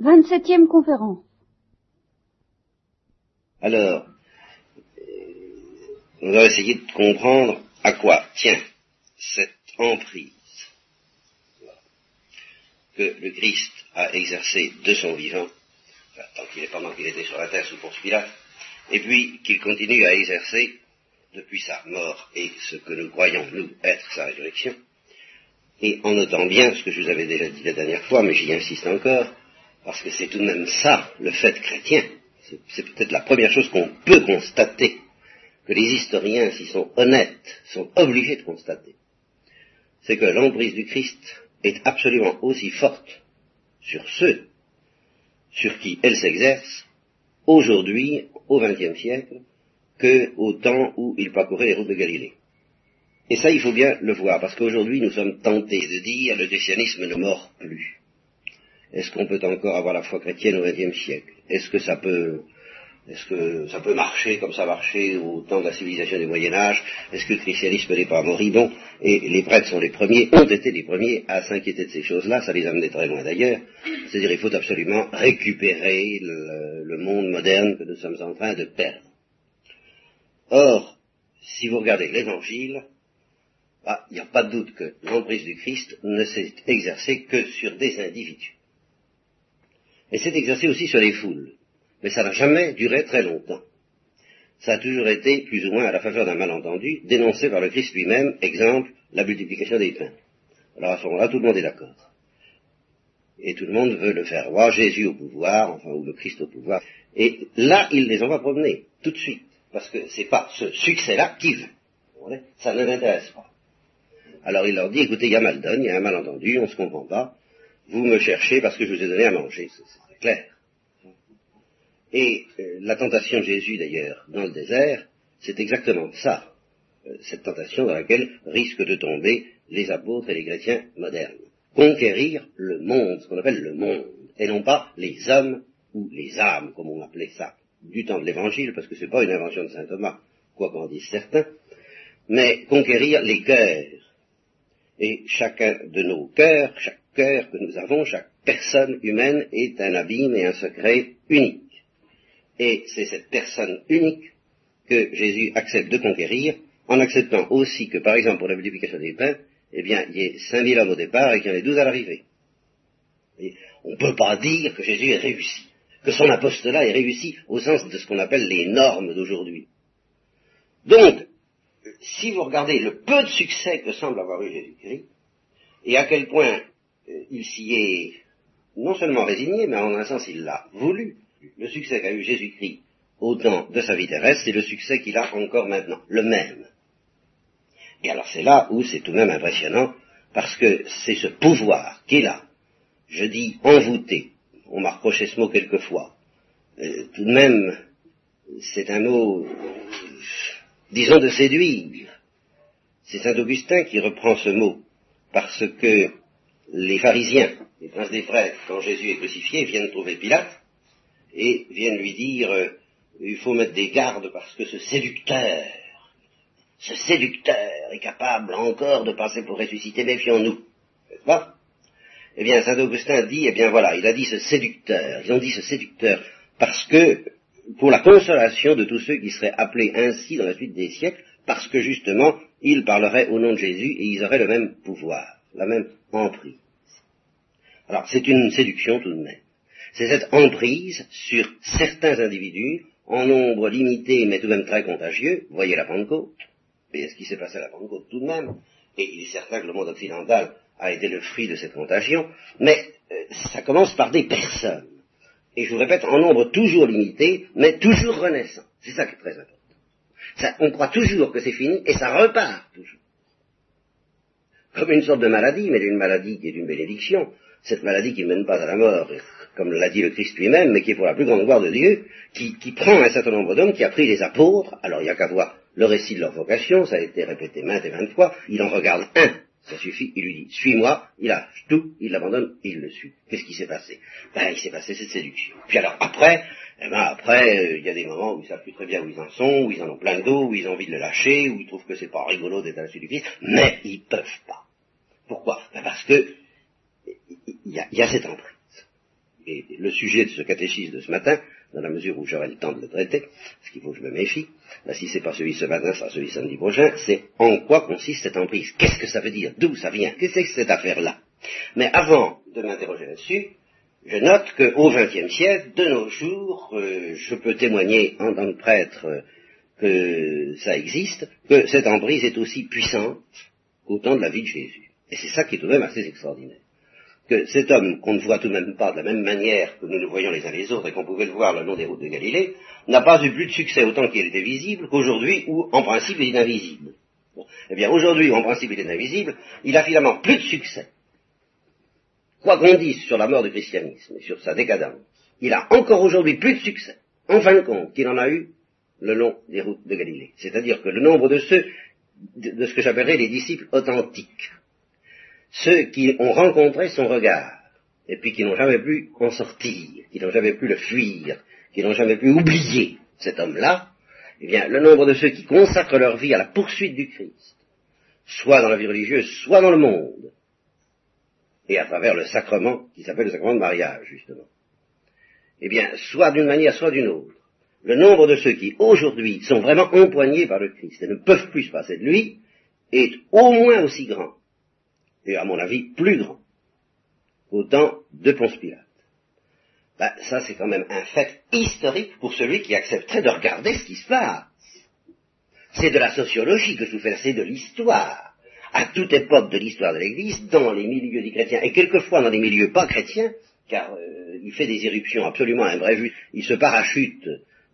27e conférence. Alors, on va essayer de comprendre à quoi tient cette emprise que le Christ a exercée de son vivant, tant qu'il est pendant qu'il était sur la terre sous Ponce Pilate, et puis qu'il continue à exercer depuis sa mort et ce que nous croyons, nous, être sa résurrection, et en notant bien ce que je vous avais déjà dit la dernière fois, mais j'y insiste encore, parce que c'est tout de même ça, le fait chrétien. C'est peut-être la première chose qu'on peut constater, que les historiens, s'ils sont honnêtes, sont obligés de constater. C'est que l'emprise du Christ est absolument aussi forte sur ceux sur qui elle s'exerce aujourd'hui, au XXe siècle, qu'au temps où il parcourait les routes de Galilée. Et ça, il faut bien le voir, parce qu'aujourd'hui, nous sommes tentés de dire le christianisme ne mord plus. Est-ce qu'on peut encore avoir la foi chrétienne au XXe siècle? Est-ce que ça peut est-ce que ça peut marcher comme ça marchait au temps de la civilisation du Moyen Âge? Est-ce que le christianisme n'est pas moribond Et les prêtres sont les premiers, ont été les premiers à s'inquiéter de ces choses-là, ça les a amenés très loin d'ailleurs. C'est-à-dire il faut absolument récupérer le, monde moderne que nous sommes en train de perdre. Or, si vous regardez l'Évangile, ah, il n'y a pas de doute que l'emprise du Christ ne s'est exercée que sur des individus. Et s'est exercée aussi sur les foules. Mais ça n'a jamais duré très longtemps. Ça a toujours été, plus ou moins à la faveur d'un malentendu, dénoncé par le Christ lui-même, exemple, la multiplication des pains. Alors à ce moment-là, tout le monde est d'accord. Et tout le monde veut le faire voir, Jésus au pouvoir, enfin, ou le Christ au pouvoir. Et là, il les envoie promener, tout de suite. Parce que c'est pas ce succès-là qui veut. Ça ne l'intéresse pas. Alors il leur dit, écoutez, il y a mal donne, il y a un malentendu, on ne se comprend pas. Vous me cherchez parce que je vous ai donné à manger, c'est clair. Et euh, la tentation de Jésus, d'ailleurs, dans le désert, c'est exactement ça, euh, cette tentation dans laquelle risquent de tomber les apôtres et les chrétiens modernes. Conquérir le monde, ce qu'on appelle le monde, et non pas les hommes ou les âmes, comme on appelait ça, du temps de l'Évangile, parce que ce n'est pas une invention de saint Thomas, quoi qu'en disent certains, mais conquérir les cœurs. Et chacun de nos cœurs, chaque cœur que nous avons, chaque personne humaine est un abîme et un secret unique. Et c'est cette personne unique que Jésus accepte de conquérir, en acceptant aussi que, par exemple, pour la multiplication des pains, eh bien, il y ait 5000 hommes au départ et qu'il y en ait 12 à l'arrivée. On ne peut pas dire que Jésus ait réussi, que son apostolat ait réussi au sens de ce qu'on appelle les normes d'aujourd'hui. Donc, si vous regardez le peu de succès que semble avoir eu Jésus-Christ, et à quel point il s'y est non seulement résigné, mais en un sens il l'a voulu, le succès qu'a eu Jésus-Christ au temps de sa vie terrestre, c'est le succès qu'il a encore maintenant, le même. Et alors c'est là où c'est tout de même impressionnant, parce que c'est ce pouvoir qu'il a, je dis envoûté, on m'a reproché ce mot quelquefois, euh, tout de même, c'est un mot, disons, de séduire. C'est Saint Augustin qui reprend ce mot, parce que les pharisiens, les princes des prêtres, quand Jésus est crucifié, viennent trouver Pilate, et viennent lui dire euh, il faut mettre des gardes parce que ce séducteur, ce séducteur est capable encore de passer pour ressusciter, méfions-nous. N'est-ce Eh bien, Saint Augustin dit, eh bien voilà, il a dit ce séducteur, ils ont dit ce séducteur, parce que, pour la consolation de tous ceux qui seraient appelés ainsi dans la suite des siècles, parce que justement, ils parleraient au nom de Jésus et ils auraient le même pouvoir, la même emprise. Alors, c'est une séduction tout de même. C'est cette emprise sur certains individus, en nombre limité mais tout de même très contagieux, vous voyez la Pentecôte, et ce qui s'est passé à la Pentecôte tout de même, et il est certain que le monde occidental a été le fruit de cette contagion, mais euh, ça commence par des personnes, et je vous répète, en nombre toujours limité, mais toujours renaissant, c'est ça qui est très important. On croit toujours que c'est fini, et ça repart toujours. Comme une sorte de maladie, mais une maladie qui est une bénédiction, cette maladie qui ne mène pas à la mort, comme l'a dit le Christ lui-même, mais qui est pour la plus grande gloire de Dieu, qui, prend un certain nombre d'hommes, qui a pris les apôtres, alors il n'y a qu'à voir le récit de leur vocation, ça a été répété maintes et maintes fois, il en regarde un, ça suffit, il lui dit, suis-moi, il lâche tout, il l'abandonne, il le suit. Qu'est-ce qui s'est passé? Ben, il s'est passé cette séduction. Puis alors après, eh ben après, euh, il y a des moments où ils savent plus très bien où ils en sont, où ils en ont plein de dos, où ils ont envie de le lâcher, où ils trouvent que c'est pas rigolo d'être à la du Christ, mais ils peuvent pas. Pourquoi? Ben Parce que il y a, y a cette emprise est le sujet de ce catéchisme de ce matin, dans la mesure où j'aurai le temps de le traiter, ce qu'il faut que je me méfie, là, si c'est pas celui ce matin, ce sera celui samedi prochain, c'est en quoi consiste cette emprise? Qu'est-ce que ça veut dire? D'où ça vient? Qu'est-ce que cette affaire-là? Mais avant de m'interroger là-dessus, je note qu'au XXe siècle, de nos jours, euh, je peux témoigner en tant que prêtre euh, que ça existe, que cette emprise est aussi puissante qu'au temps de la vie de Jésus. Et c'est ça qui est tout de même assez extraordinaire. Que cet homme, qu'on ne voit tout de même pas de la même manière que nous le voyons les uns les autres et qu'on pouvait le voir le long des routes de Galilée, n'a pas eu plus de succès autant qu'il était visible qu'aujourd'hui où, en principe, il est invisible. Eh bien, aujourd'hui, où en principe, il est invisible, il a finalement plus de succès quoi qu'on dise sur la mort du christianisme et sur sa décadence, il a encore aujourd'hui plus de succès, en fin de compte, qu'il en a eu le long des routes de Galilée. C'est-à-dire que le nombre de ceux, de, ce que j'appellerais les disciples authentiques, ceux qui ont rencontré son regard, et puis qui n'ont jamais pu en sortir, qui n'ont jamais pu le fuir, qui n'ont jamais pu oublier cet homme-là, eh bien, le nombre de ceux qui consacrent leur vie à la poursuite du Christ, soit dans la vie religieuse, soit dans le monde, et à travers le sacrement qui s'appelle le sacrement de mariage, justement. Eh bien, soit d'une manière, soit d'une autre, le nombre de ceux qui aujourd'hui sont vraiment empoignés par le Christ et ne peuvent plus se passer de lui est au moins aussi grand, et à mon avis plus grand, qu'au temps de Ponce Pilate. Ben, ça c'est quand même un fait historique pour celui qui accepterait de regarder ce qui se passe. C'est de la sociologie que je vous fais, c'est de l'histoire à toute époque de l'histoire de l'Église, dans les milieux des chrétiens, et quelquefois dans les milieux pas chrétiens, car euh, il fait des éruptions absolument imprévues, il se parachute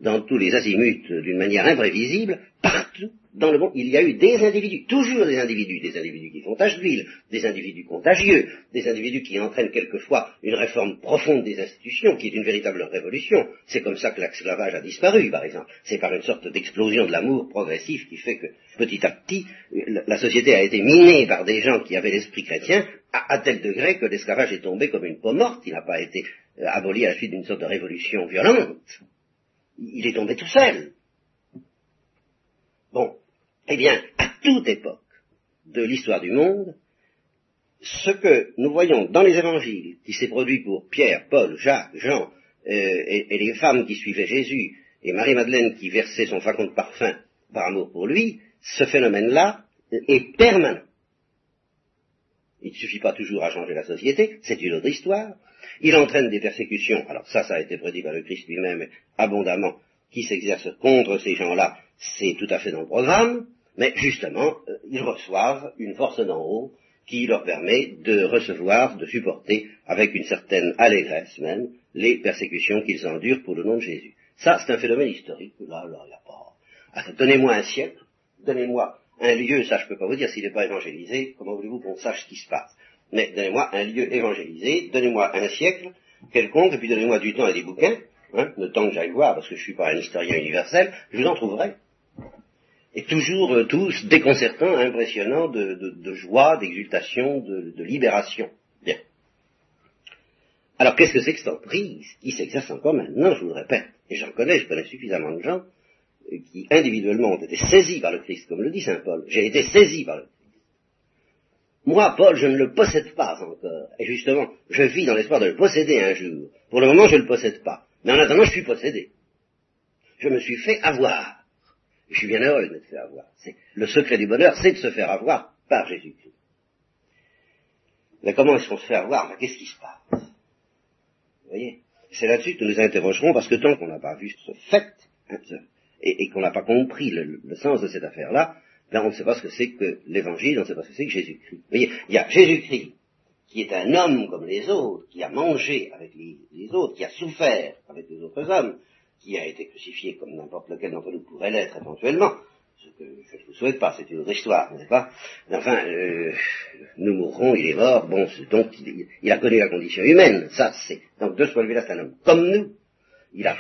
dans tous les azimuts d'une manière imprévisible, partout dans le monde, il y a eu des individus, toujours des individus, des individus qui font tache d'huile, des individus contagieux, des individus qui entraînent quelquefois une réforme profonde des institutions, qui est une véritable révolution. C'est comme ça que l'esclavage a disparu, par exemple. C'est par une sorte d'explosion de l'amour progressif qui fait que, petit à petit, la société a été minée par des gens qui avaient l'esprit chrétien, à, tel degré que l'esclavage est tombé comme une peau morte, il n'a pas été euh, aboli à la suite d'une sorte de révolution violente. Il est tombé tout seul. Bon, eh bien, à toute époque de l'histoire du monde, ce que nous voyons dans les évangiles, qui s'est produit pour Pierre, Paul, Jacques, Jean, euh, et, les femmes qui suivaient Jésus, et Marie-Madeleine qui versait son flacon de parfum par amour pour lui, ce phénomène-là est permanent. Il ne suffit pas toujours à changer la société, c'est une autre histoire. Il entraîne des persécutions, alors ça, ça a été prédit par le Christ lui-même abondamment, qui s'exercent contre ces gens-là, c'est tout à fait dans le programme, mais justement, euh, ils reçoivent une force d'en haut qui leur permet de recevoir, de supporter, avec une certaine allégresse même, les persécutions qu'ils endurent pour le nom de Jésus. Ça, c'est un phénomène historique. Là, là, il a pas... Ah, donnez-moi un siècle, donnez-moi un lieu, ça je ne peux pas vous dire. S'il n'est pas évangélisé, comment voulez-vous qu'on sache ce qui se passe? Mais donnez-moi un lieu évangélisé, donnez-moi un siècle quelconque, et puis donnez-moi du temps et des bouquins, hein, le temps que j'aille voir, parce que je ne suis pas un historien universel, je vous en trouverai et toujours euh, tous déconcertants, impressionnants de, joie, d'exultation, de, libération. Bien. Alors qu'est-ce que c'est que cette emprise? Qui s'exerce encore maintenant, je vous le répète, et j'en connais, je connais suffisamment de gens euh, qui individuellement ont été saisis par le Christ, comme le dit Saint Paul. J'ai été saisi par le Christ. Moi, Paul, je ne le possède pas encore. Et justement, je vis dans l'espoir de le posséder un jour. Pour le moment, je ne le possède pas. Mais en attendant, je suis possédé. Je me suis fait avoir. Je suis bien heureux de me faire avoir. Le secret du bonheur, c'est de se faire avoir par Jésus-Christ. Mais comment est-ce qu'on se fait avoir? Qu'est-ce qui se passe? Vous voyez? C'est là-dessus que nous nous interrogerons, parce que tant qu'on n'a pas vu ce fait, hein, et, qu'on n'a pas compris le, sens de cette affaire-là, ben on ne sait pas ce que c'est que l'Évangile, on ne sait pas ce que c'est que Jésus-Christ. Vous voyez, il y a Jésus-Christ, qui est un homme comme les autres, qui a mangé avec les autres, qui a souffert avec les autres hommes, qui a été crucifié comme n'importe lequel d'entre nous pourrait l'être éventuellement, ce que je ne vous souhaite pas, c'est une autre histoire, n'est-ce pas? Enfin, euh, nous mourrons, il est mort, bon, donc il, a connu la condition humaine, ça c'est. Donc de ce point de vue-là, c'est un homme comme nous. Il a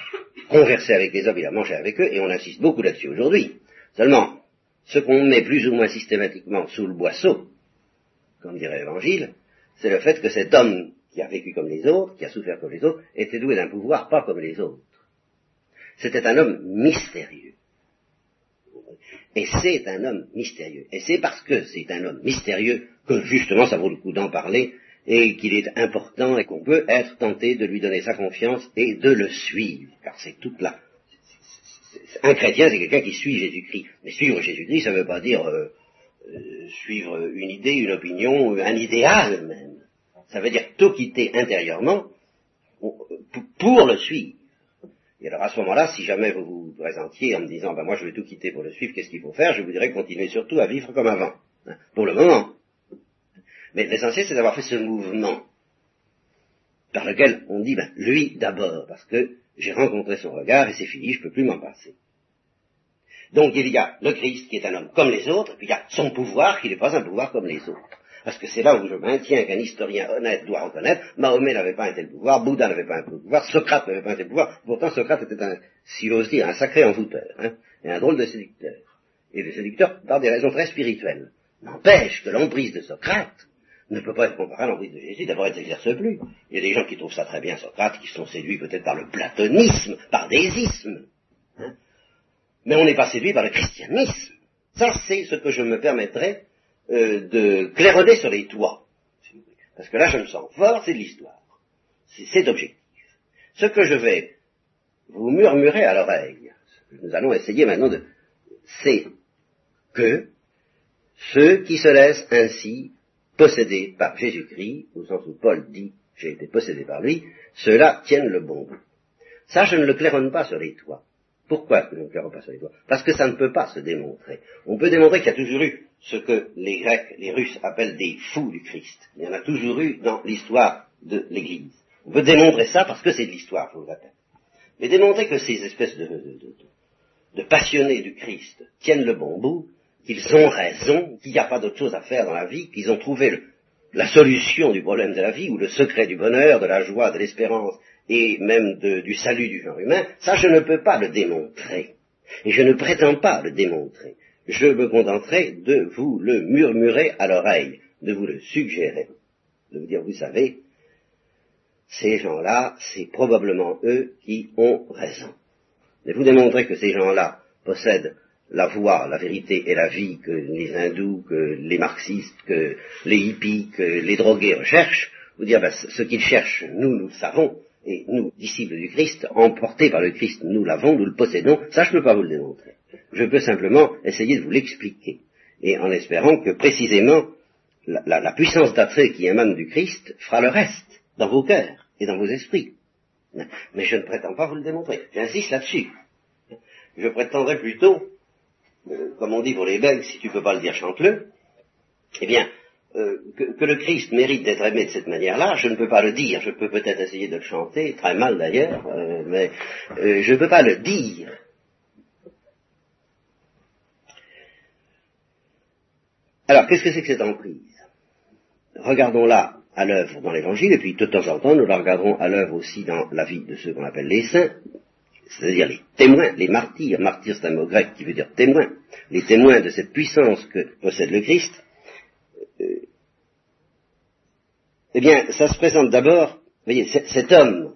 conversé avec les hommes, il a mangé avec eux, et on insiste beaucoup là-dessus aujourd'hui. Seulement, ce qu'on met plus ou moins systématiquement sous le boisseau, comme dirait l'Évangile, c'est le fait que cet homme qui a vécu comme les autres, qui a souffert comme les autres, était doué d'un pouvoir pas comme les autres. C'était un homme mystérieux. Et c'est un homme mystérieux. Et c'est parce que c'est un homme mystérieux que justement ça vaut le coup d'en parler et qu'il est important et qu'on peut être tenté de lui donner sa confiance et de le suivre, car c'est toute la... Un chrétien, c'est quelqu'un qui suit Jésus-Christ. Mais suivre Jésus-Christ, ça ne veut pas dire euh, euh, suivre une idée, une opinion, un idéal même. Ça veut dire tout quitter intérieurement pour le suivre. Et alors à ce moment-là, si jamais vous vous présentiez en me disant, ben moi je vais tout quitter pour le suivre, qu'est-ce qu'il faut faire? Je vous dirais continuer surtout à vivre comme avant, hein, pour le moment. Mais l'essentiel, c'est d'avoir fait ce mouvement par lequel on dit, ben lui d'abord, parce que j'ai rencontré son regard et c'est fini, je ne peux plus m'en passer. Donc il y a le Christ qui est un homme comme les autres, puis il y a son pouvoir qui n'est pas un pouvoir comme les autres. Parce que c'est là où je maintiens qu'un historien honnête doit reconnaître, Mahomet n'avait pas un tel pouvoir, Bouddha n'avait pas un tel pouvoir, Socrate n'avait pas un tel pouvoir, pourtant Socrate était un, si dire, un sacré envoûteur, hein, et un drôle de séducteur. Et de séducteur par des raisons très spirituelles. N'empêche que l'emprise de Socrate ne peut pas être comparée à l'emprise de Jésus, d'abord elle n'exerce plus. Il y a des gens qui trouvent ça très bien Socrate, qui sont séduits peut-être par le platonisme, par des ismes. Hein. Mais on n'est pas séduit par le christianisme. Ça, c'est ce que je me permettrais euh, de claironner sur les toits. Parce que là, je me sens fort, c'est de l'histoire. C'est objectif. Ce que je vais vous murmurer à l'oreille, nous allons essayer maintenant de... c'est que ceux qui se laissent ainsi posséder par Jésus-Christ, au sens où Paul dit j'ai été possédé par lui, ceux-là tiennent le bon bout. Ça, je ne le claironne pas sur les toits. Pourquoi que je ne claironne pas sur les toits Parce que ça ne peut pas se démontrer. On peut démontrer qu'il y a toujours eu ce que les Grecs, les Russes appellent des fous du Christ. Il y en a toujours eu dans l'histoire de l'Église. On peut démontrer ça parce que c'est de l'histoire, je vous le répète. Mais démontrer que ces espèces de, de, passionnés du Christ tiennent le bon bout, qu'ils ont raison, qu'il n'y a pas d'autre chose à faire dans la vie, qu'ils ont trouvé la solution du problème de la vie, ou le secret du bonheur, de la joie, de l'espérance, et même du salut du genre humain, ça je ne peux pas le démontrer. Et je ne prétends pas le démontrer je me contenterai de vous le murmurer à l'oreille, de vous le suggérer, de vous dire, vous savez, ces gens-là, c'est probablement eux qui ont raison. Mais vous démontrez que ces gens-là possèdent la voie, la vérité et la vie que les hindous, que les marxistes, que les hippies, que les drogués recherchent, vous dire, ben, ce qu'ils cherchent, nous, nous le savons, et nous, disciples du Christ, emportés par le Christ, nous l'avons, nous le possédons, ça je ne peux pas vous le démontrer. Je peux simplement essayer de vous l'expliquer, et en espérant que précisément la, puissance d'attrait qui émane du Christ fera le reste dans vos cœurs et dans vos esprits. Mais je ne prétends pas vous le démontrer. J'insiste là-dessus. Je prétendrai plutôt, euh, comme on dit pour les Belges, si tu ne peux pas le dire, chante-le. Eh bien, euh, que, le Christ mérite d'être aimé de cette manière-là, je ne peux pas le dire. Je peux peut-être essayer de le chanter, très mal d'ailleurs, euh, mais je ne peux pas le dire. Alors, qu'est-ce que c'est que cette emprise? Regardons-la à l'œuvre dans l'Évangile, et puis de temps en temps, nous la regarderons à l'œuvre aussi dans la vie de ceux qu'on appelle les saints, c'est-à-dire les témoins, les martyrs. Martyr, c'est un mot grec qui veut dire témoin. Les témoins de cette puissance que possède le Christ. Euh, eh bien, ça se présente d'abord, voyez, cet homme,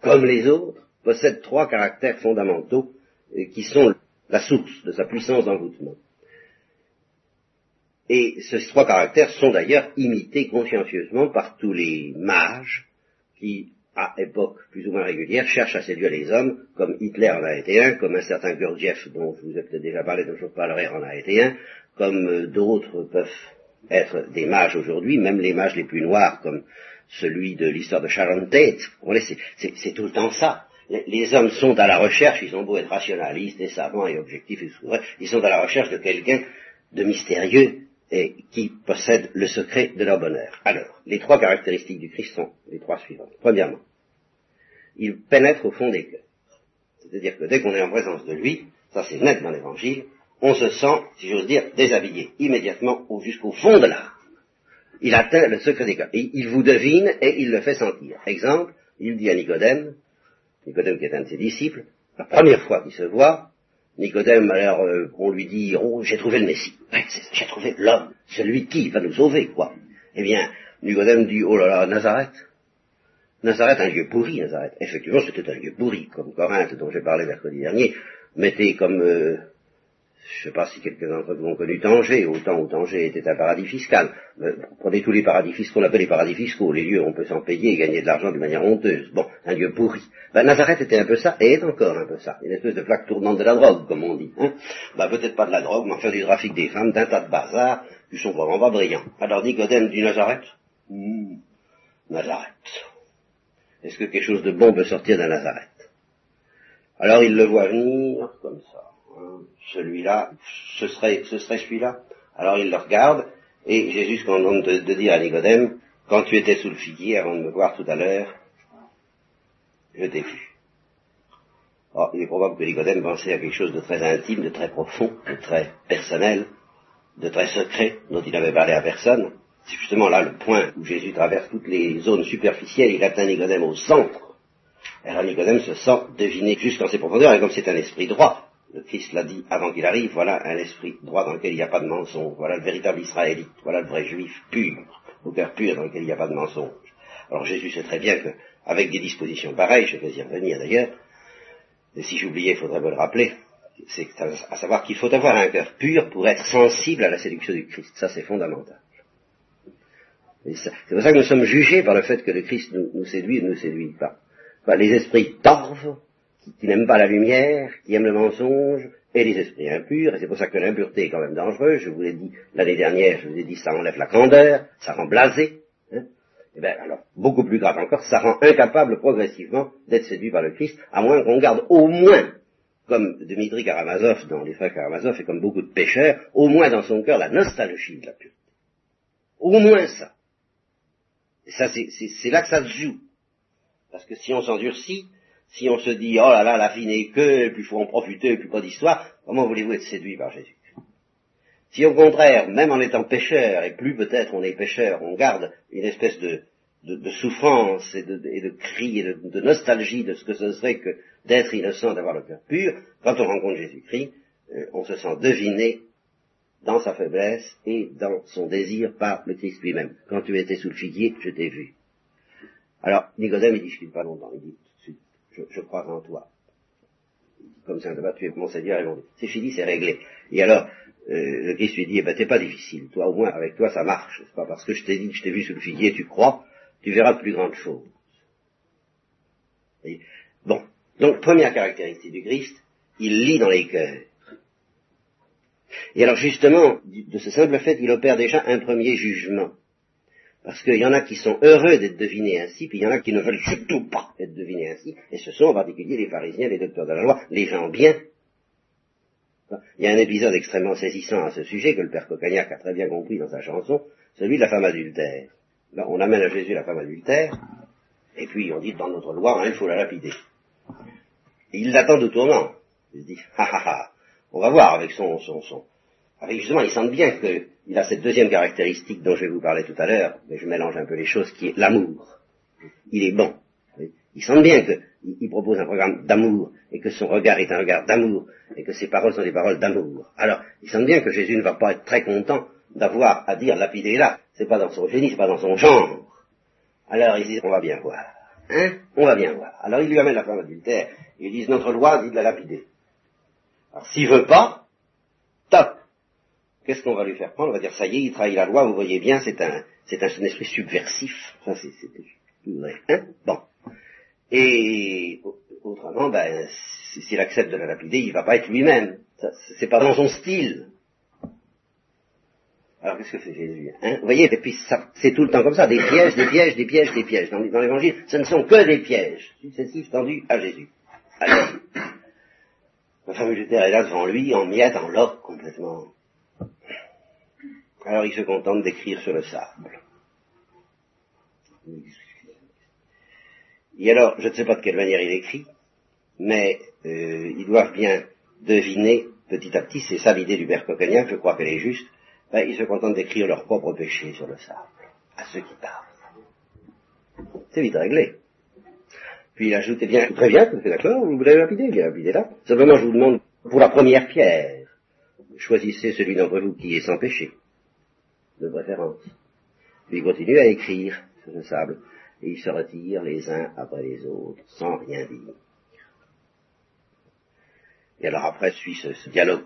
comme les autres, possède trois caractères fondamentaux euh, qui sont la source de sa puissance d'envoûtement. Et ces trois caractères sont d'ailleurs imités consciencieusement par tous les mages qui, à époque plus ou moins régulière, cherchent à séduire les hommes, comme Hitler en a été un, comme un certain Gurdjieff dont je vous ai peut-être déjà parlé, dont je parlerai en a été un, comme euh, d'autres peuvent être des mages aujourd'hui, même les mages les plus noirs, comme celui de l'histoire de Sharon Tate. C'est tout le temps ça. Les, hommes sont à la recherche, ils ont beau être rationalistes et savants et objectifs, et ils sont à la recherche de quelqu'un de mystérieux et qui possèdent le secret de leur bonheur. Alors, les trois caractéristiques du Christ sont les trois suivantes. Premièrement, il pénètre au fond des cœurs. C'est-à-dire que dès qu'on est en présence de lui, ça c'est net dans l'évangile, on se sent, si j'ose dire, déshabillé, immédiatement jusqu'au fond de l'âme. Il atteint le secret des cœurs. Il vous devine et il le fait sentir. Exemple, il dit à Nicodème, Nicodème qui est un de ses disciples, la première fois qu'il se voit, Nicodème, alors euh, on lui dit, oh, j'ai trouvé le Messie. j'ai trouvé l'homme, celui qui va nous sauver, quoi. Eh bien, Nicodème dit, oh là là, Nazareth. Nazareth, un lieu pourri, Nazareth. Effectivement, c'était un lieu pourri, comme Corinthe, dont j'ai parlé mercredi dernier, mettait comme euh, je ne sais pas si quelques d'entre vous ont connu Tanger, au temps où Tanger était un paradis fiscal. prenez tous les paradis fiscaux, on appelle les paradis fiscaux, les lieux où on peut s'en payer et gagner de l'argent d'une manière honteuse. Bon, un lieu pourri. Ben, Nazareth était un peu ça, et est encore un peu ça. Une espèce de plaque tournante de la drogue, comme on dit. Hein ben, peut-être pas de la drogue, mais enfin du trafic des femmes, d'un tas de bazar, qui sont vraiment pas brillants. Alors Nicodème du Nazareth hmm, Nazareth. Est-ce que quelque chose de bon peut sortir d'un Nazareth? Alors il le voit venir, comme ça celui-là, ce serait, ce serait celui-là. Alors il le regarde, et Jésus se contente de, dire à Nicodème, quand tu étais sous le figuier avant de me voir tout à l'heure, je t'ai vu. Oh, il est probable que Nicodème pensait à quelque chose de très intime, de très profond, de très personnel, de très secret, dont il n'avait parlé à personne. C'est justement là le point où Jésus traverse toutes les zones superficielles, il atteint Nicodème au centre. Alors Nicodème se sent deviner jusqu'en ses profondeurs, et comme c'est un esprit droit, le Christ l'a dit avant qu'il arrive, voilà un esprit droit dans lequel il n'y a pas de mensonge, voilà le véritable Israélite, voilà le vrai juif pur, au cœur pur dans lequel il n'y a pas de mensonge. Alors Jésus sait très bien qu'avec des dispositions pareilles, je vais y revenir d'ailleurs, et si j'oubliais, il faudrait me le rappeler, c'est à savoir qu'il faut avoir un cœur pur pour être sensible à la séduction du Christ. Ça, c'est fondamental. C'est pour ça que nous sommes jugés par le fait que le Christ nous, séduit ou ne nous séduit pas. les esprits torvent qui, n'aiment pas la lumière, qui aiment le mensonge, et les esprits impurs, et c'est pour ça que l'impureté est quand même dangereuse, je vous l'ai dit l'année dernière, je vous ai dit ça enlève la candeur, ça rend blasé, hein. eh bien alors, beaucoup plus grave encore, ça rend incapable progressivement d'être séduit par le Christ, à moins qu'on garde au moins, comme Dmitri Karamazov dans les frères Karamazov, et comme beaucoup de pécheurs, au moins dans son cœur la nostalgie de la pureté. Au moins ça. Ça, c'est là que ça se joue. Parce que si on s'endurcit, si on se dit, oh là là, la vie n'est que, et puis il faut en profiter, et puis pas d'histoire, comment voulez-vous être séduit par Jésus? Si au contraire, même en étant pécheur, et plus peut-être on est pécheur, on garde une espèce de, de, souffrance et de, et de cri et de, nostalgie de ce que ce serait que d'être innocent, d'avoir le cœur pur, quand on rencontre Jésus-Christ, euh, on se sent deviné dans sa faiblesse et dans son désir par le Christ lui-même. Quand tu étais sous le figuier, je t'ai vu. Alors, Nicodème, il discute pas longtemps, il dit, je, crois en toi. Comme Saint Thomas, tu es mon Seigneur et mon Dieu. C'est fini, c'est réglé. Et alors, euh, le Christ lui dit, eh ben, t'es pas difficile. Toi, au moins, avec toi, ça marche. C'est pas? Parce que je t'ai dit, je t'ai vu sous le figuier, tu crois, tu verras plus grandes choses. bon. Donc, première caractéristique du Christ, il lit dans les cœurs. Et alors, justement, de ce simple fait, il opère déjà un premier jugement. Parce qu'il y en a qui sont heureux d'être devinés ainsi, puis il y en a qui ne veulent surtout pas être devinés ainsi, et ce sont en particulier les pharisiens, les docteurs de la loi, les gens bien. Il y a un épisode extrêmement saisissant à ce sujet que le père Cocagnac a très bien compris dans sa chanson, celui de la femme adultère. on amène à Jésus la femme adultère, et puis on dit dans notre loi, hein, il faut la lapider. il l'attend de tournant. Il se dit, ha ha ha, on va voir avec son, son, son, avec justement, il sent bien qu'il a cette deuxième caractéristique dont je vais vous parler tout à l'heure, mais je mélange un peu les choses, qui est l'amour. Il est bon. Il sent bien qu'il propose un programme d'amour, et que son regard est un regard d'amour, et que ses paroles sont des paroles d'amour. Alors, il sent bien que Jésus ne va pas être très content d'avoir à dire lapider là. C'est pas dans son génie, c'est pas dans son genre. Alors, il dit, on va bien voir. Hein? On va bien voir. Alors, il lui amène la femme adultère. Ils disent, notre loi dit de la lapider. Alors, s'il veut pas, top qu'est-ce qu'on va lui faire prendre? On va dire, ça y est, il trahit la loi, vous voyez bien, c'est un, c'est un, esprit subversif. Ça, c'est. Hein? Bon. Et autrement, ben, s'il accepte de la lapider, il va pas être lui-même. C'est pas dans son style. Alors qu'est-ce que fait Jésus hein? Vous voyez, et puis c'est tout le temps comme ça, des pièges, des pièges, des pièges, des pièges. Dans, l'évangile, ce ne sont que des pièges successifs tendus à Jésus. Alors, la femme est là devant lui, en miettes, en loques, complètement alors il se contente d'écrire sur le sable. Et alors, je ne sais pas de quelle manière il écrit, mais euh, ils doivent bien deviner petit à petit, c'est ça l'idée du Cocagnac, je crois qu'elle est juste, ben, ils se contentent d'écrire leurs propres péchés sur le sable, à ceux qui parlent. C'est vite réglé. Puis il ajoute, eh bien, très bien, d'accord, vous voulez lapider, bien lapider là. Simplement, je vous demande, pour la première pierre, choisissez celui d'entre vous qui est sans péché de préférence. Puis il continue à écrire sur le sable, et ils se retirent les uns après les autres, sans rien dire. Et alors après suit ce, dialogue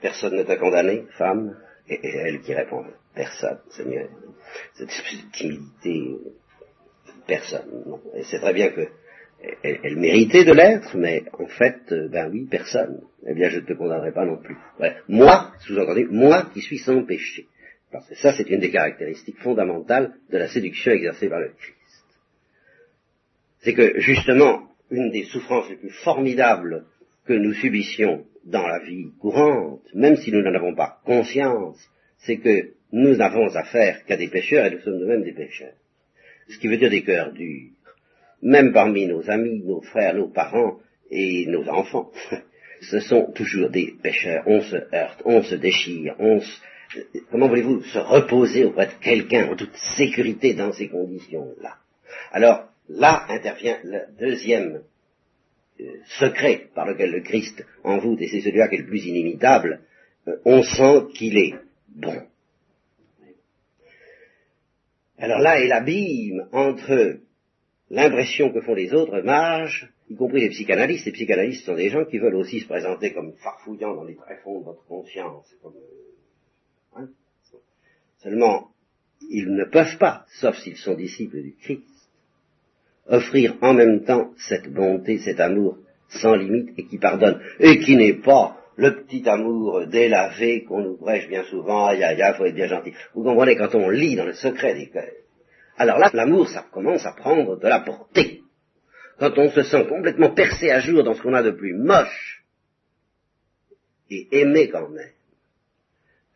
Personne ne t'a condamné, femme et, elle qui répond, personne, Seigneur. Cette timidité, personne. Et c'est très bien que elle, méritait de l'être, mais en fait, euh, ben oui, personne. Eh bien, je ne te condamnerai pas non plus. Moi, sous-entendu, moi qui suis sans péché. Parce que ça, c'est une des caractéristiques fondamentales de la séduction exercée par le Christ. C'est que, justement, une des souffrances les plus formidables que nous subissions dans la vie courante, même si nous n'en avons pas conscience, c'est que nous n'avons affaire qu'à des pécheurs et nous sommes même des pécheurs. Ce qui veut dire des cœurs durs. Même parmi nos amis, nos frères, nos parents et nos enfants, ce sont toujours des pécheurs. On se heurte, on se déchire, on se... Comment voulez-vous se reposer auprès de quelqu'un en toute sécurité dans ces conditions-là? Alors, là intervient le deuxième euh, secret par lequel le Christ en vous, et c'est celui-là qui est le plus inimitable, euh, on sent qu'il est bon. Alors là est l'abîme entre l'impression que font les autres mages, y compris les psychanalystes. Les psychanalystes sont des gens qui veulent aussi se présenter comme farfouillant dans les tréfonds de votre conscience. Euh, hein. Seulement, ils ne peuvent pas, sauf s'ils sont disciples du Christ, offrir en même temps cette bonté, cet amour sans limite et qui pardonne, et qui n'est pas le petit amour délavé qu'on nous prêche bien souvent, aïe aïe aïe, faut être bien gentil. Vous comprenez, quand on lit dans le secret des cœurs, alors là, l'amour, ça commence à prendre de la portée. Quand on se sent complètement percé à jour dans ce qu'on a de plus moche, et aimé quand même.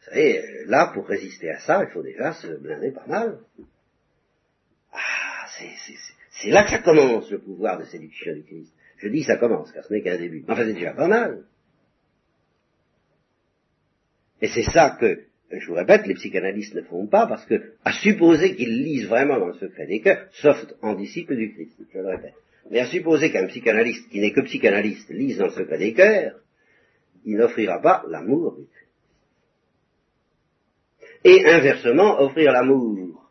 Vous savez, là, pour résister à ça, il faut déjà se blinder pas mal. Ah, c'est là que ça commence, le pouvoir de séduction du Christ. Je dis ça commence, car ce n'est qu'un début. Enfin, c'est déjà pas mal. Et c'est ça que, je vous répète, les psychanalystes ne font pas, parce que, à supposer qu'ils lisent vraiment dans le secret des cœurs, sauf en disciples du Christ, je le répète, mais à supposer qu'un psychanalyste qui n'est que psychanalyste lise dans le secret des cœurs, il n'offrira pas l'amour du Christ. Et inversement, offrir l'amour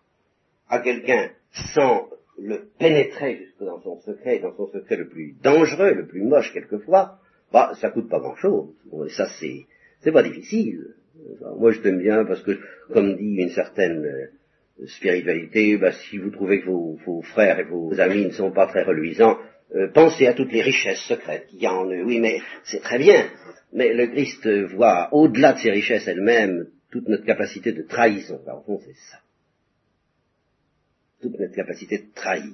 à quelqu'un sans le pénétrer jusque dans son secret, dans son secret le plus dangereux, le plus moche quelquefois, bah, ça coûte pas grand chose. ça, c'est, c'est pas difficile. Moi, je t'aime bien parce que, comme dit une certaine euh, spiritualité, bah, si vous trouvez que vos, frères et vos amis ne sont pas très reluisants, euh, pensez à toutes les richesses secrètes qu'il y a en eux. Oui, mais c'est très bien. Mais le Christ voit au-delà de ces richesses elles-mêmes toute notre capacité de trahison. Bah, au fond, c'est ça toute notre capacité de trahir,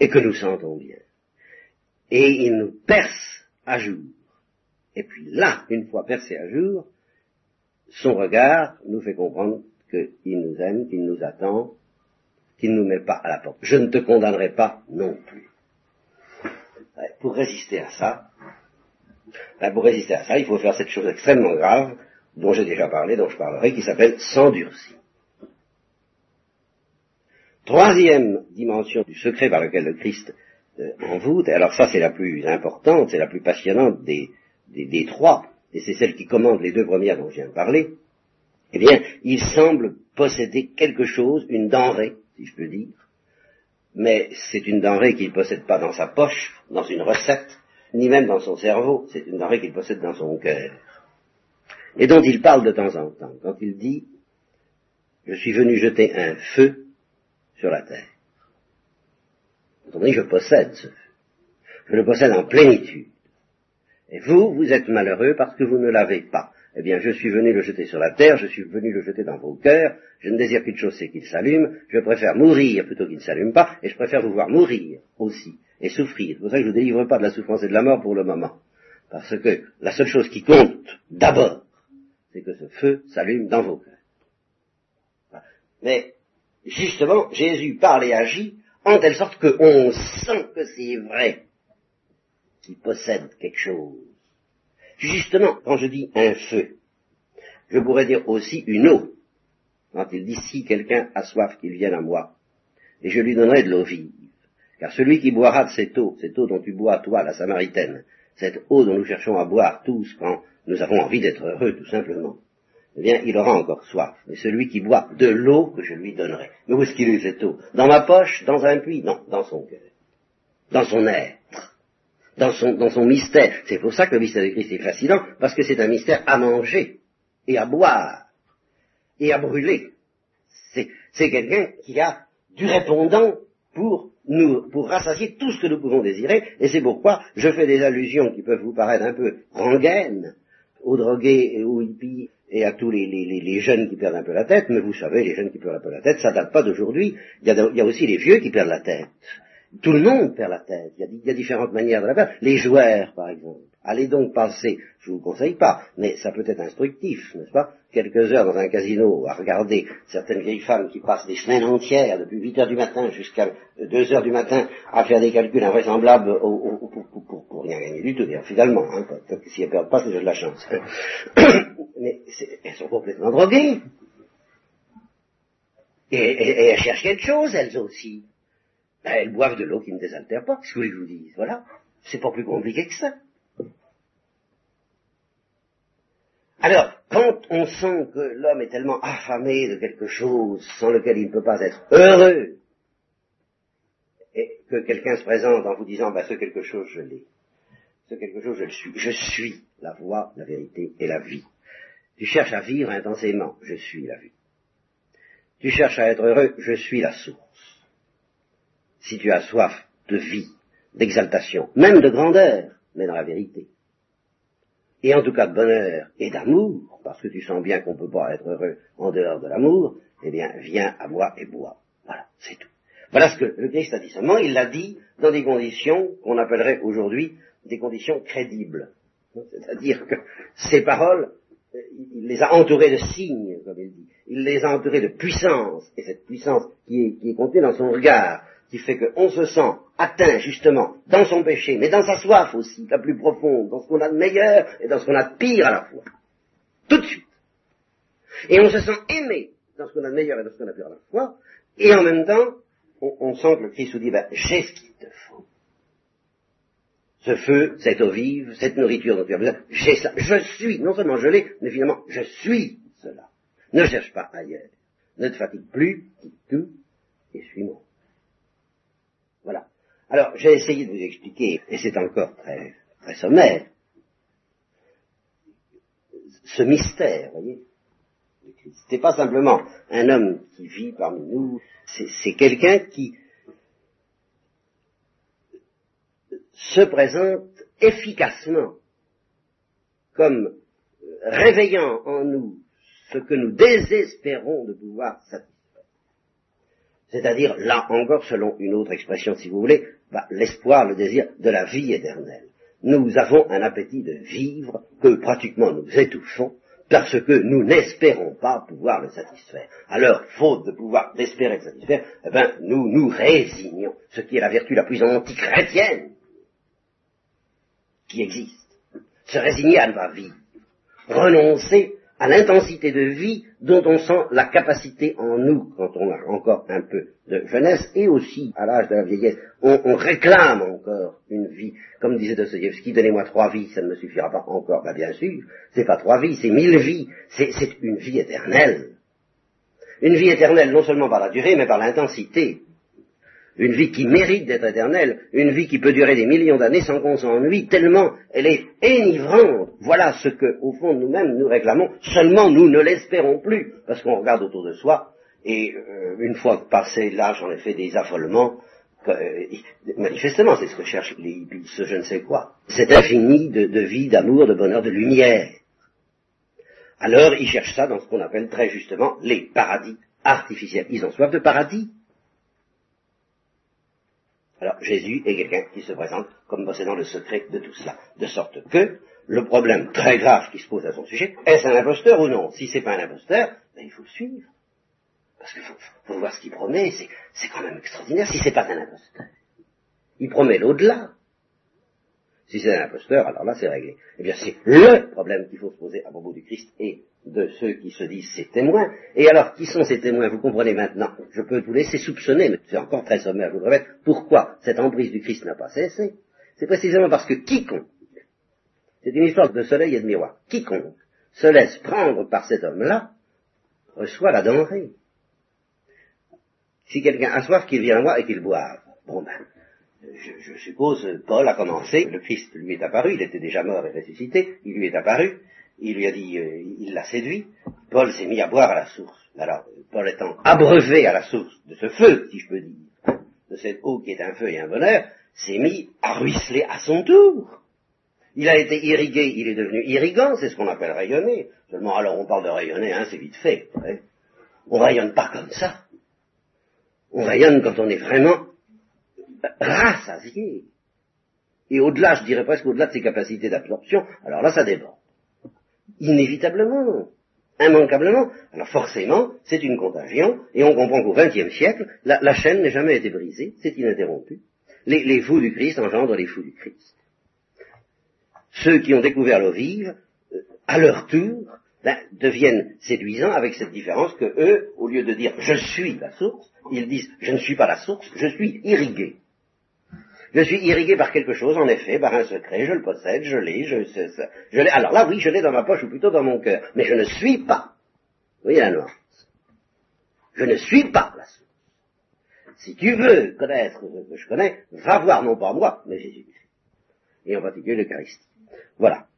et que nous sentons bien. Et il nous perce à jour. Et puis là, une fois percé à jour, son regard nous fait comprendre qu'il nous aime, qu'il nous attend, qu'il ne nous met pas à la porte. Je ne te condamnerai pas non plus. Pour résister à ça, ben, pour résister à ça, il faut faire cette chose extrêmement grave dont j'ai déjà parlé, dont je parlerai, qui s'appelle s'endurcir. Troisième dimension du secret par lequel le Christ euh, envoûte, et alors ça c'est la plus importante, c'est la plus passionnante des, des, trois, et c'est celle qui commande les deux premières dont je viens de parler, eh bien, il semble posséder quelque chose, une denrée, si je peux dire, mais c'est une denrée qu'il ne possède pas dans sa poche, dans une recette, ni même dans son cerveau, c'est une denrée qu'il possède dans son cœur, et dont il parle de temps en temps, quand il dit, je suis venu jeter un feu sur la terre. Attendez, je possède ce feu. Je le possède en plénitude. Et vous, vous êtes malheureux parce que vous ne l'avez pas. Eh bien, je suis venu le jeter sur la terre, je suis venu le jeter dans vos cœurs, je ne désire qu'une chose, c'est qu'il s'allume, je préfère mourir plutôt qu'il ne s'allume pas, et je préfère vous voir mourir aussi, et souffrir. C'est pour ça que je ne vous délivre pas de la souffrance et de la mort pour le moment. Parce que la seule chose qui compte, d'abord, c'est que ce feu s'allume dans vos cœurs. Mais justement, Jésus parle et agit en telle sorte qu'on sent que c'est vrai qu'il possède quelque chose. Justement, quand je dis un feu, je pourrais dire aussi une eau. Quand il dit si quelqu'un a soif, qu'il vienne à moi, et je lui donnerai de l'eau vive. Car celui qui boira de cette eau, cette eau dont tu bois, toi, la Samaritaine, cette eau dont nous cherchons à boire tous quand nous avons envie d'être heureux, tout simplement, eh bien, il aura encore soif. Mais celui qui boit de l'eau que je lui donnerai. Mais où est-ce qu'il eut cette eau? Dans ma poche Dans un puits? Non, dans son cœur. Dans son être. dans son, dans son mystère. C'est pour ça que le mystère de Christ est fascinant, parce que c'est un mystère à manger et à boire et à brûler. C'est quelqu'un qui a du répondant pour nous, pour rassasier tout ce que nous pouvons désirer, et c'est pourquoi je fais des allusions qui peuvent vous paraître un peu rengaines aux drogués et aux hippies et à tous les, jeunes qui perdent un peu la tête, mais vous savez, les jeunes qui perdent un peu la tête, ça date pas d'aujourd'hui. Il y, a, aussi les vieux qui perdent la tête. Tout le monde perd la tête. Il y, a, différentes manières de la perdre. Les joueurs, par exemple. Allez donc passer, je vous conseille pas, mais ça peut être instructif, n'est-ce pas? Quelques heures dans un casino à regarder certaines vieilles femmes qui passent des semaines entières, depuis 8 heures du matin jusqu'à 2 heures du matin, à faire des calculs invraisemblables pour, rien gagner du tout, finalement. Hein, si elles perdent pas, c'est de la chance. mais elles sont complètement droguées. Et, elles cherchent quelque chose, elles aussi. Ben, elles boivent de l'eau qui ne désaltère pas, ce que je vous dis. Voilà. C'est pas plus compliqué que ça. Alors, quand on sent que l'homme est tellement affamé de quelque chose sans lequel il ne peut pas être heureux, et que quelqu'un se présente en vous disant, bah, ce quelque chose, je l'ai. Ce quelque chose, je le suis. Je suis la voie, la vérité et la vie. Tu cherches à vivre intensément, je suis la vie. Tu cherches à être heureux, je suis la source. Si tu as soif de vie, d'exaltation, même de grandeur, mais dans la vérité, et en tout cas de bonheur et d'amour, parce que tu sens bien qu'on ne peut pas être heureux en dehors de l'amour, eh bien, viens à moi et bois. Voilà, c'est tout. Voilà ce que le Christ a dit seulement. Il l'a dit dans des conditions qu'on appellerait aujourd'hui des conditions crédibles. C'est-à-dire que ces paroles, il les a entourées de signes, comme il dit. Il les a entourées de puissance, et cette puissance qui est, qui est contenue dans son regard, qui fait qu'on se sent atteint justement dans son péché, mais dans sa soif aussi, la plus profonde, dans ce qu'on a de meilleur et dans ce qu'on a de pire à la fois. Tout de suite. Et on se sent aimé dans ce qu'on a de meilleur et dans ce qu'on a de pire à la fois, et en même temps, on, sent que le Christ nous dit, ben, j'ai ce qu'il te faut. Ce feu, cette eau vive, cette nourriture dont tu as besoin, j'ai ça. Je suis, non seulement je l'ai, mais finalement, je suis cela. Ne cherche pas ailleurs. Ne te fatigue plus, quitte tout, et suis-moi. Alors, j'ai essayé de vous expliquer, et c'est encore très, sommaire, ce mystère, vous voyez. C'était pas simplement un homme qui vit parmi nous, c'est quelqu'un qui se présente efficacement comme réveillant en nous ce que nous désespérons de pouvoir satisfaire c'est-à-dire, là encore, selon une autre expression, si vous voulez, bah, l'espoir, le désir de la vie éternelle. Nous avons un appétit de vivre que pratiquement nous étouffons parce que nous n'espérons pas pouvoir le satisfaire. Alors, faute de pouvoir d'espérer le satisfaire, eh ben, nous nous résignons, ce qui est la vertu la plus antichrétienne qui existe. Se résigner à ne pas vivre. Renoncer à l'intensité de vie dont on sent la capacité en nous quand on a encore un peu de jeunesse et aussi à l'âge de la vieillesse. On, réclame encore une vie. Comme disait Dostoevsky, donnez-moi trois vies, ça ne me suffira pas encore. Ben bien sûr, c'est pas trois vies, c'est mille vies. C'est une vie éternelle. Une vie éternelle non seulement par la durée, mais par l'intensité une vie qui mérite d'être éternelle, une vie qui peut durer des millions d'années sans qu'on s'ennuie, tellement elle est énivrante. Voilà ce que, au fond, nous-mêmes nous réclamons, seulement nous ne l'espérons plus, parce qu'on regarde autour de soi, et euh, une fois passé l'âge, en effet, des affolements, euh, manifestement, c'est ce que cherchent les ce je ne sais quoi. C'est infini de, de vie, d'amour, de bonheur, de lumière. Alors, ils cherchent ça dans ce qu'on appelle très justement les paradis artificiels. Ils ont soif de paradis. Alors Jésus est quelqu'un qui se présente comme possédant le secret de tout cela. De sorte que le problème très grave qui se pose à son sujet, est-ce un imposteur ou non? Si c'est pas un imposteur, ben, il faut le suivre. Parce qu'il faut, voir ce qu'il promet, c'est quand même extraordinaire si c'est pas un imposteur. Il promet l'au-delà. Si c'est un imposteur, alors là c'est réglé. Eh bien c'est le problème qu'il faut se poser à propos du Christ et de ceux qui se disent ses témoins. Et alors, qui sont ces témoins Vous comprenez maintenant. Je peux vous laisser soupçonner, mais c'est encore très sommaire, je vous le répète, pourquoi cette emprise du Christ n'a pas cessé. C'est précisément parce que quiconque, c'est une histoire de soleil et de miroir, quiconque se laisse prendre par cet homme-là, reçoit la denrée. Si quelqu'un a soif, qu'il vienne à moi et qu'il boive. Bon ben, je, je, suppose, Paul a commencé, le Christ lui est apparu, il était déjà mort et ressuscité, il lui est apparu, il lui a dit, euh, il l'a séduit, Paul s'est mis à boire à la source. Alors, Paul étant abreuvé à la source de ce feu, si je peux dire, de cette eau qui est un feu et un bonheur, s'est mis à ruisseler à son tour. Il a été irrigué, il est devenu irrigant, c'est ce qu'on appelle rayonner. Seulement, alors on parle de rayonner, hein, c'est vite fait. Hein. On rayonne pas comme ça. On rayonne quand on est vraiment rassasié. Et au-delà, je dirais presque au-delà de ses capacités d'absorption, alors là, ça déborde. Inévitablement, immanquablement. Alors forcément, c'est une contagion, et on comprend qu'au XXe siècle, la, chaîne n'a jamais été brisée, c'est ininterrompu. Les, fous du Christ engendrent les fous du Christ. Ceux qui ont découvert l'eau vive, euh, à leur tour, ben, deviennent séduisants avec cette différence que eux, au lieu de dire je suis la source, ils disent je ne suis pas la source, je suis irrigué. Je suis irrigué par quelque chose, en effet, par un secret, je le possède, je l'ai, je, je l'ai. Alors là, oui, je l'ai dans ma poche ou plutôt dans mon cœur, mais je ne suis pas. Vous voyez la nuance Je ne suis pas la source. Si tu veux connaître ce que je connais, va voir non pas moi, mais Jésus. Et en particulier l'Eucharistie. Voilà.